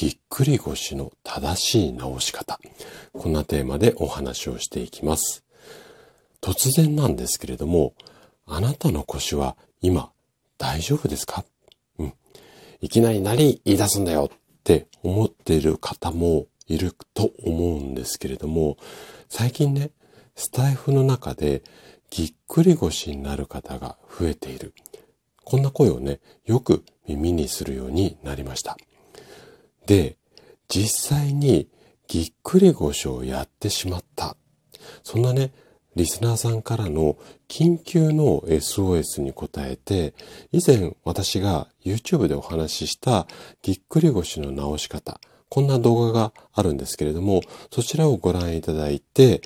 ぎっくり腰の正しい治し方。こんなテーマでお話をしていきます。突然なんですけれども、あなたの腰は今大丈夫ですか？うん。いきなり何言い出すんだよって思っている方もいると思うんですけれども、最近ね、スタイフの中でぎっくり腰になる方が増えている。こんな声をね、よく耳にするようになりました。で、実際にぎっくり腰をやってしまった。そんなね、リスナーさんからの緊急の SOS に答えて、以前私が YouTube でお話ししたぎっくり腰の直し方、こんな動画があるんですけれども、そちらをご覧いただいて、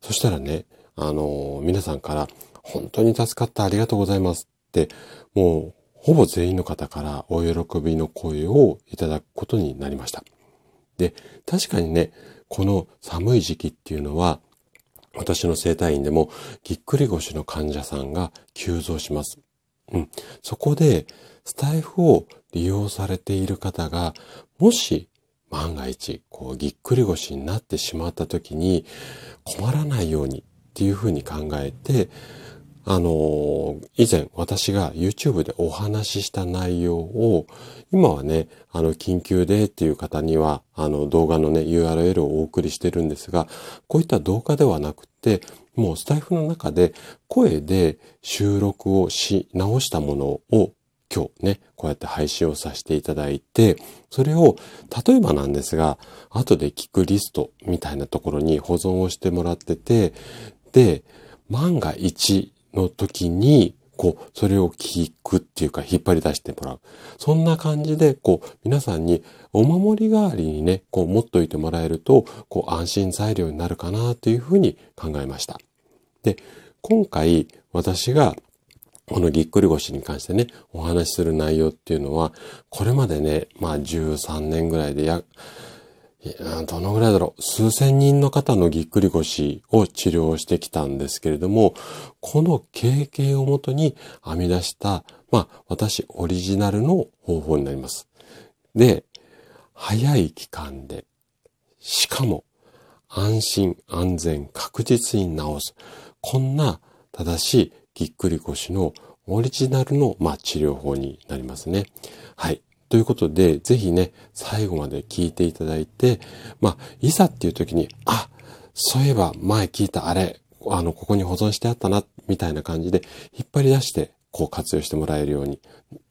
そしたらね、あのー、皆さんから本当に助かったありがとうございますって、もうほぼ全員の方からお喜びの声をいただくことになりました。で、確かにね、この寒い時期っていうのは、私の生体院でもぎっくり腰の患者さんが急増します。うん。そこで、スタイフを利用されている方が、もし万が一、こう、ぎっくり腰になってしまった時に困らないようにっていうふうに考えて、あの、以前私が YouTube でお話しした内容を、今はね、あの、緊急でっていう方には、あの、動画のね、URL をお送りしてるんですが、こういった動画ではなくて、もうスタイフの中で声で収録をし直したものを今日ね、こうやって配信をさせていただいて、それを、例えばなんですが、後で聞くリストみたいなところに保存をしてもらってて、で、万が一の時に、こう、それを聞くっていうか、引っ張り出してもらう。そんな感じで、こう、皆さんにお守り代わりにね、こう、持っといてもらえると、こう、安心材料になるかなというふうに考えました。で、今回、私が、このぎっくり腰に関してね、お話しする内容っていうのは、これまでね、まあ13年ぐらいでや、どのぐらいだろう。数千人の方のぎっくり腰を治療してきたんですけれども、この経験をもとに編み出した、まあ、私オリジナルの方法になります。で、早い期間で、しかも安心安全確実に治す。こんな正しいぎっくり腰のオリジナルの、まあ、治療法になりますね。はい。ということで、ぜひね、最後まで聞いていただいて、まあ、いざっていう時に、あ、そういえば前聞いたあれ、あの、ここに保存してあったな、みたいな感じで、引っ張り出して、こう活用してもらえるように。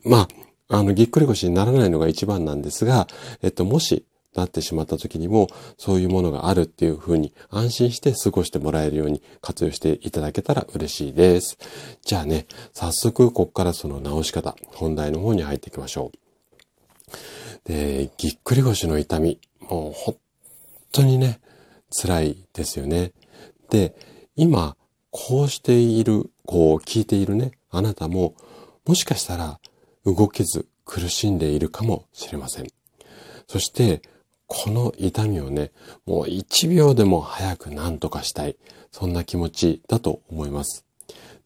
まあ、あの、ぎっくり腰にならないのが一番なんですが、えっと、もし、なってしまった時にも、そういうものがあるっていうふうに安心して過ごしてもらえるように活用していただけたら嬉しいです。じゃあね、早速ここからその直し方、本題の方に入っていきましょう。で、ぎっくり腰の痛み、もう本当にね、辛いですよね。で、今、こうしている、こう聞いているね、あなたも、もしかしたら動けず苦しんでいるかもしれません。そして、この痛みをね、もう一秒でも早く何とかしたい。そんな気持ちだと思います。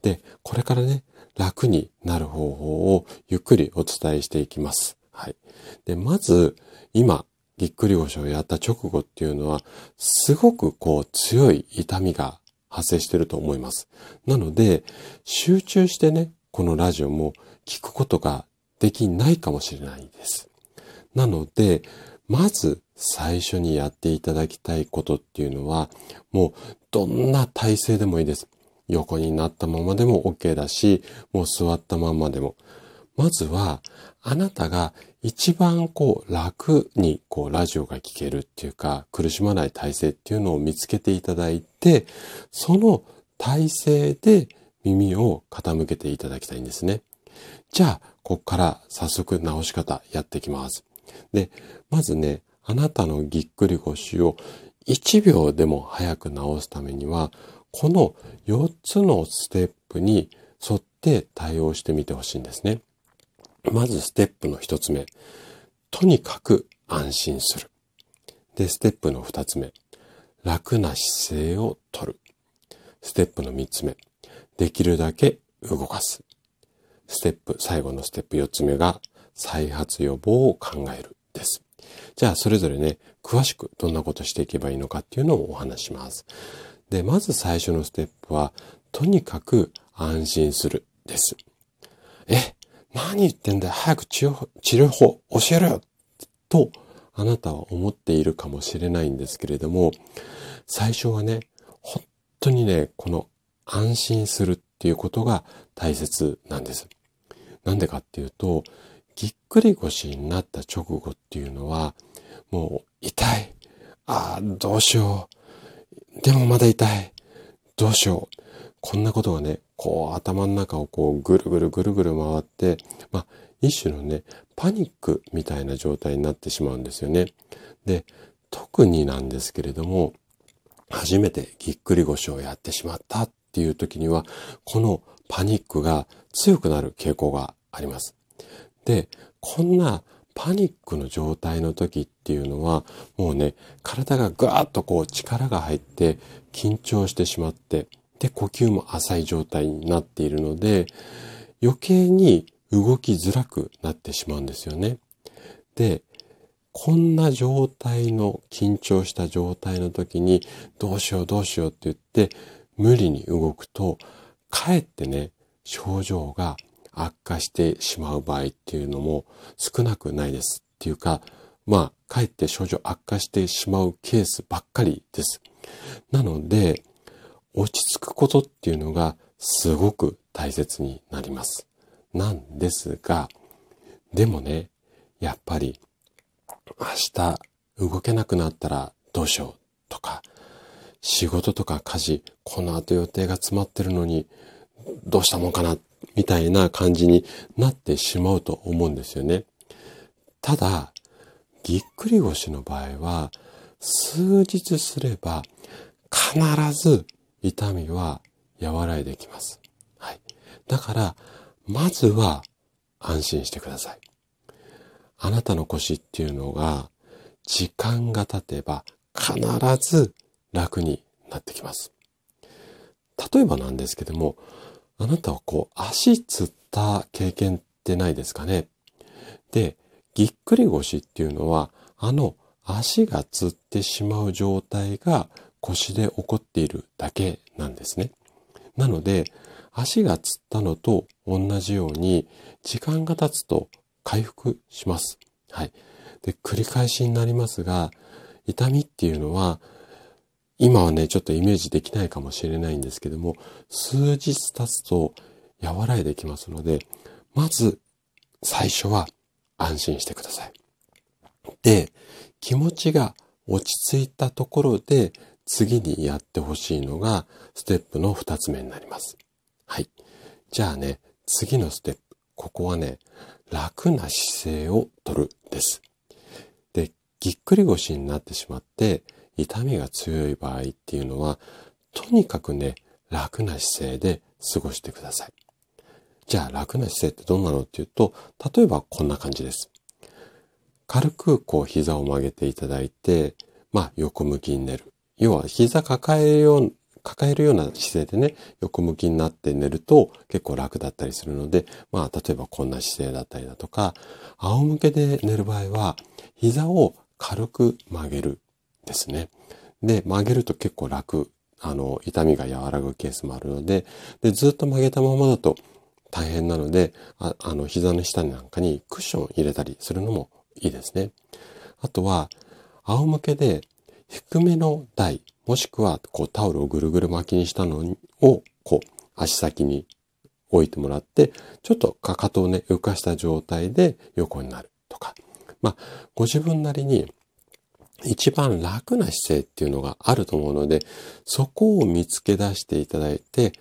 で、これからね、楽になる方法をゆっくりお伝えしていきます。はい。で、まず、今、ぎっくり腰をやった直後っていうのは、すごくこう強い痛みが発生してると思います。なので、集中してね、このラジオも聞くことができないかもしれないです。なので、まず最初にやっていただきたいことっていうのは、もうどんな体勢でもいいです。横になったままでも OK だし、もう座ったままでも。まずは、あなたが一番こう楽にこうラジオが聴けるっていうか苦しまない体制っていうのを見つけていただいて、その体勢で耳を傾けていただきたいんですね。じゃあ、ここから早速直し方やっていきます。で、まずね、あなたのぎっくり腰を1秒でも早く直すためには、この4つのステップに沿って対応してみてほしいんですね。まずステップの1つ目。とにかく安心する。で、ステップの2つ目。楽な姿勢をとる。ステップの3つ目。できるだけ動かす。ステップ、最後のステップ4つ目が再発予防を考えるです。じゃあ、それぞれね、詳しくどんなことしていけばいいのかっていうのをお話します。で、まず最初のステップは、とにかく安心するです。え、何言ってんだよ早く治療法教えろよと、あなたは思っているかもしれないんですけれども、最初はね、本当にね、この安心するっていうことが大切なんです。なんでかっていうと、ぎっくり腰になった直後っていうのは、もう痛い。ああ、どうしよう。でもまだ痛い。どうしよう。こんなことがね、こう頭の中をこうぐるぐるぐるぐる回って、まあ一種のね、パニックみたいな状態になってしまうんですよね。で、特になんですけれども、初めてぎっくり腰をやってしまったっていう時には、このパニックが強くなる傾向があります。で、こんなパニックの状態の時っていうのは、もうね、体がぐわっとこう力が入って緊張してしまって、で、呼吸も浅い状態になっているので、余計に動きづらくなってしまうんですよね。で、こんな状態の、緊張した状態の時に、どうしようどうしようって言って、無理に動くと、かえってね、症状が悪化してしまう場合っていうのも少なくないです。っていうか、まあ、かえって症状悪化してしまうケースばっかりです。なので、落ち着くことっていうのがすごく大切になります。なんですが、でもね、やっぱり明日動けなくなったらどうしようとか、仕事とか家事、この後予定が詰まってるのにどうしたもんかなみたいな感じになってしまうと思うんですよね。ただ、ぎっくり腰の場合は、数日すれば必ず痛みは和らいできます。はい。だから、まずは安心してください。あなたの腰っていうのが時間が経てば必ず楽になってきます。例えばなんですけども、あなたはこう足つった経験ってないですかね？で、ぎっくり腰っていうのは、あの足がつってしまう状態が腰で起こっているだけなんですね。なので、足がつったのと同じように、時間が経つと回復します。はい。で、繰り返しになりますが、痛みっていうのは、今はね、ちょっとイメージできないかもしれないんですけども、数日経つと和らいできますので、まず最初は安心してください。で、気持ちが落ち着いたところで次にやってほしいのがステップの二つ目になります。はい。じゃあね、次のステップ。ここはね、楽な姿勢をとるです。で、ぎっくり腰になってしまって、痛みが強い場合っていうのは、とにかくね、楽な姿勢で過ごしてください。じゃあ楽な姿勢ってどんなのっていうと、例えばこんな感じです。軽くこう膝を曲げていただいて、まあ横向きに寝る。要は膝抱えるよう、抱えるような姿勢でね、横向きになって寝ると結構楽だったりするので、まあ例えばこんな姿勢だったりだとか、仰向けで寝る場合は膝を軽く曲げるですね。で、曲げると結構楽、あの、痛みが和らぐケースもあるので、で、ずっと曲げたままだと大変なので、ああの、膝の下なんかにクッション入れたりするのもいいですね。あとは、仰向けで低めの台、もしくはこうタオルをぐるぐる巻きにしたのを、こう、足先に置いてもらって、ちょっとかかとをね、浮かした状態で横になるとか。まあ、ご自分なりに一番楽な姿勢っていうのがあると思うので、そこを見つけ出していただいて、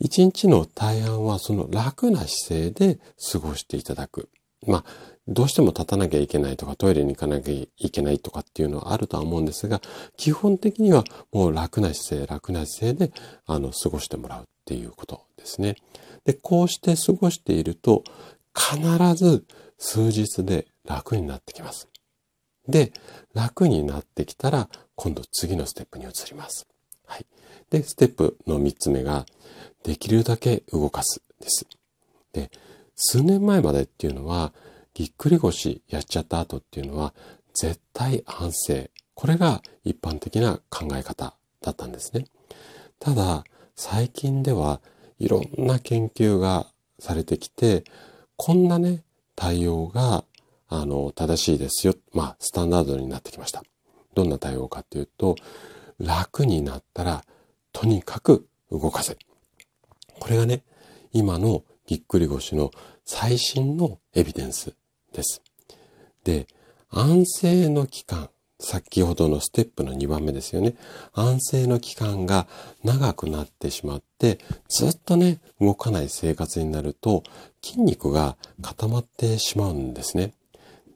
一日の大半はその楽な姿勢で過ごしていただく。まあ、どうしても立たなきゃいけないとかトイレに行かなきゃいけないとかっていうのはあるとは思うんですが、基本的にはもう楽な姿勢、楽な姿勢で、あの、過ごしてもらうっていうことですね。で、こうして過ごしていると、必ず数日で楽になってきます。で、楽になってきたら、今度次のステップに移ります。はい。で、ステップの3つ目が、できるだけ動かすです。で、数年前までっていうのは、ぎっくり腰やっちゃった後っていうのは、絶対安静。これが一般的な考え方だったんですね。ただ、最近ではいろんな研究がされてきて、こんなね、対応が、あの、正しいですよ。まあ、スタンダードになってきました。どんな対応かっていうと、楽になったら、とにかく動かせ。これがね、今のぎっくり腰の最新のエビデンスです。で、安静の期間、先ほどのステップの2番目ですよね。安静の期間が長くなってしまって、ずっとね、動かない生活になると、筋肉が固まってしまうんですね。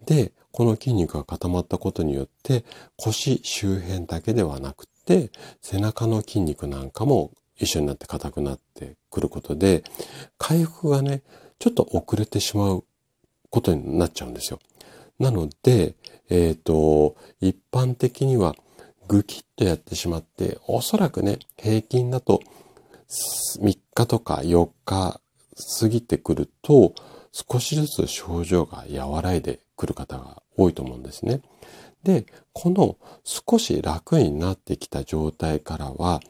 で、この筋肉が固まったことによって、腰周辺だけではなくて、背中の筋肉なんかも一緒になって硬くなってくることで、回復がね、ちょっと遅れてしまうことになっちゃうんですよ。なので、えっ、ー、と、一般的にはぐきっとやってしまって、おそらくね、平均だと3日とか4日過ぎてくると、少しずつ症状が和らいでくる方が多いと思うんですね。で、この少し楽になってきた状態からは、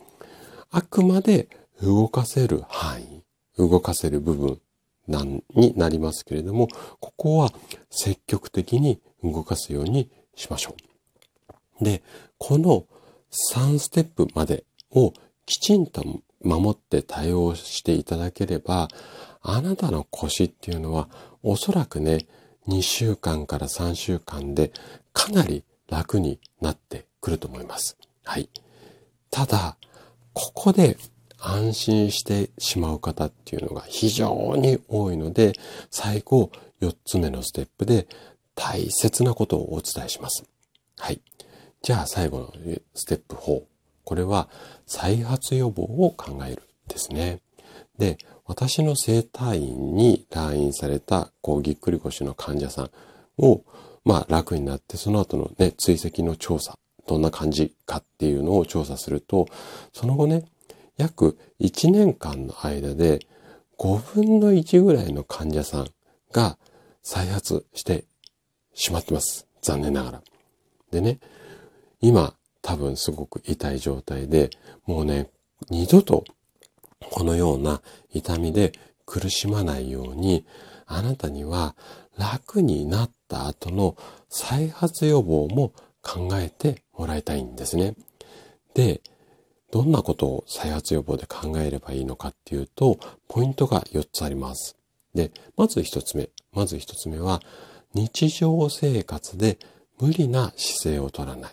あくまで動かせる範囲、動かせる部分なんになりますけれども、ここは積極的に動かすようにしましょう。で、この3ステップまでをきちんと守って対応していただければ、あなたの腰っていうのはおそらくね、2週間から3週間でかなり楽になってくると思います。はい。ただ、ここで安心してしまう方っていうのが非常に多いので、最後4つ目のステップで大切なことをお伝えします。はい。じゃあ最後のステップ4。これは再発予防を考えるですね。で、私の整体院に来院された、こう、ぎっくり腰の患者さんを、まあ、楽になって、その後のね、追跡の調査、どんな感じかっていうのを調査すると、その後ね、約1年間の間で5分の1ぐらいの患者さんが再発してしまってます。残念ながら。でね、今多分すごく痛い状態で、もうね、二度とこのような痛みで苦しまないように、あなたには楽になった後の再発予防も考えてもらいたいんですね。で、どんなことを再発予防で考えればいいのかっていうと、ポイントが4つあります。で、まず1つ目。まず1つ目は、日常生活で無理な姿勢を取らない。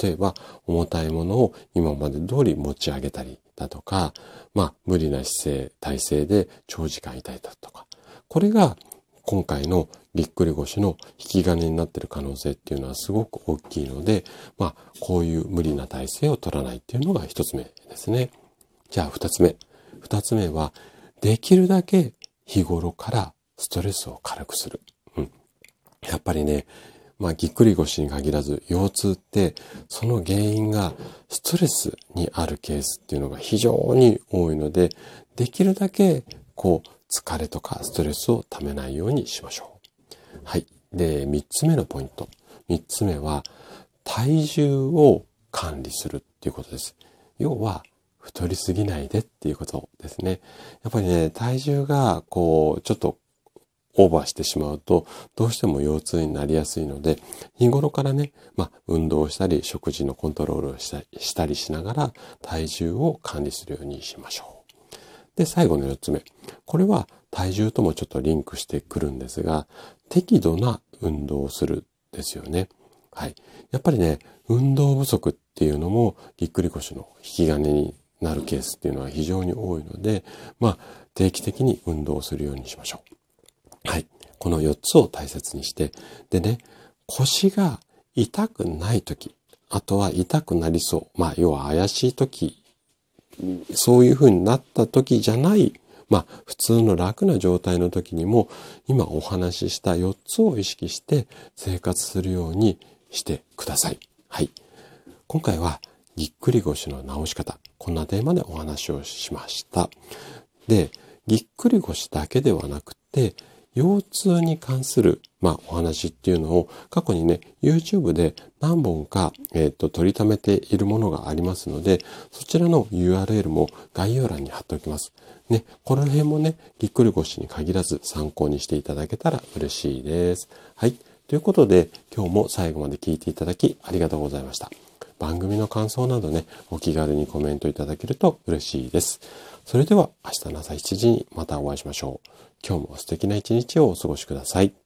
例えば、重たいものを今まで通り持ち上げたりだとか、まあ、無理な姿勢、体勢で長時間いたりだとか。これが今回のぎっくり腰の引き金になっている可能性っていうのはすごく大きいので、まあ、こういう無理な体勢を取らないっていうのが一つ目ですね。じゃあ二つ目。二つ目は、できるだけ日頃からストレスを軽くする。うん。やっぱりね、まあ、ぎっくり腰に限らず、腰痛って、その原因がストレスにあるケースっていうのが非常に多いので、できるだけ、こう、疲れとかストレスをためないようにしましょう。はい。で、三つ目のポイント。三つ目は、体重を管理するっていうことです。要は、太りすぎないでっていうことですね。やっぱりね、体重が、こう、ちょっとオーバーしてしまうと、どうしても腰痛になりやすいので、日頃からね、まあ、運動したり、食事のコントロールをしたりしながら、体重を管理するようにしましょう。で、最後の4つ目。これは体重ともちょっとリンクしてくるんですが、適度な運動をするですよね。はい。やっぱりね、運動不足っていうのもぎっくり腰の引き金になるケースっていうのは非常に多いので、まあ、定期的に運動をするようにしましょう。はい。この4つを大切にして、でね、腰が痛くない時、あとは痛くなりそう。まあ、要は怪しい時、そういう風になった時じゃない、まあ、普通の楽な状態の時にも、今お話しした4つを意識して生活するようにしてください。はい。今回は、ぎっくり腰の直し方。こんなテーマでお話をしました。で、ぎっくり腰だけではなくて、腰痛に関する、まあ、お話っていうのを過去にね、YouTube で何本か、えっ、ー、と、取りためているものがありますので、そちらの URL も概要欄に貼っておきます。ね、この辺もね、ぎっくり腰に限らず参考にしていただけたら嬉しいです。はい。ということで、今日も最後まで聞いていただきありがとうございました。番組の感想などね、お気軽にコメントいただけると嬉しいです。それでは明日の朝7時にまたお会いしましょう。今日も素敵な一日をお過ごしください。